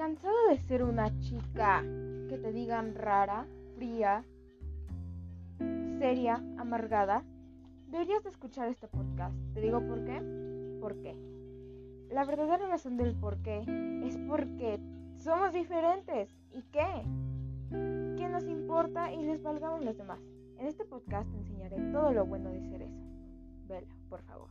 Cansado de ser una chica que te digan rara, fría, seria, amargada, deberías de escuchar este podcast. ¿Te digo por qué? ¿Por qué? La verdadera razón del por qué es porque somos diferentes. ¿Y qué? ¿Qué nos importa y les valgamos los demás? En este podcast te enseñaré todo lo bueno de ser eso. Vela, por favor.